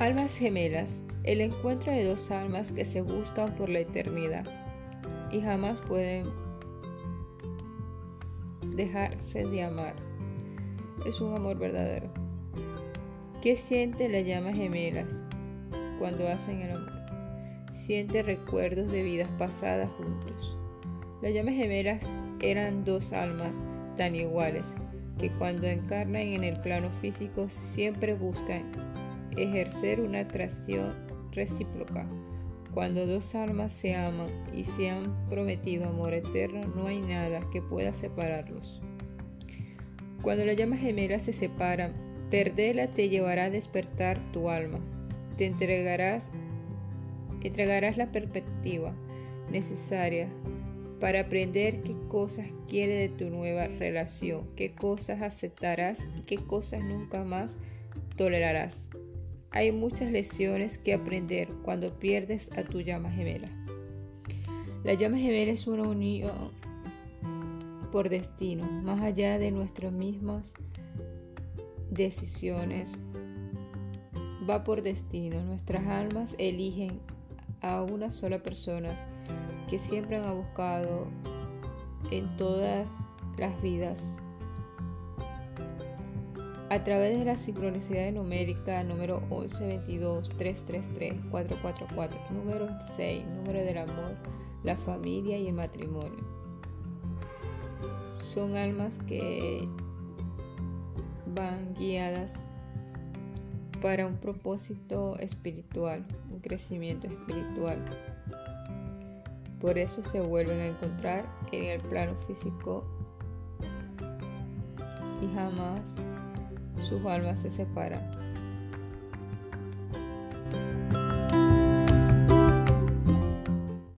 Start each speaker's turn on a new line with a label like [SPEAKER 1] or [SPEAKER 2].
[SPEAKER 1] Almas gemelas, el encuentro de dos almas que se buscan por la eternidad y jamás pueden dejarse de amar. Es un amor verdadero. ¿Qué siente las llamas gemelas cuando hacen el amor? Siente recuerdos de vidas pasadas juntos. Las llamas gemelas eran dos almas tan iguales que cuando encarnan en el plano físico siempre buscan ejercer una atracción recíproca. Cuando dos almas se aman y se han prometido amor eterno, no hay nada que pueda separarlos. Cuando las llamas gemelas se separan, perderla te llevará a despertar tu alma. Te entregarás, entregarás la perspectiva necesaria para aprender qué cosas quiere de tu nueva relación, qué cosas aceptarás y qué cosas nunca más tolerarás. Hay muchas lecciones que aprender cuando pierdes a tu llama gemela. La llama gemela es una unión por destino, más allá de nuestras mismas decisiones. Va por destino. Nuestras almas eligen a una sola persona que siempre han buscado en todas las vidas a través de la sincronicidad numérica número 11, 22, 333, 444, número 6, número del amor, la familia y el matrimonio. Son almas que van guiadas para un propósito espiritual, un crecimiento espiritual. Por eso se vuelven a encontrar en el plano físico y jamás sus almas se separan.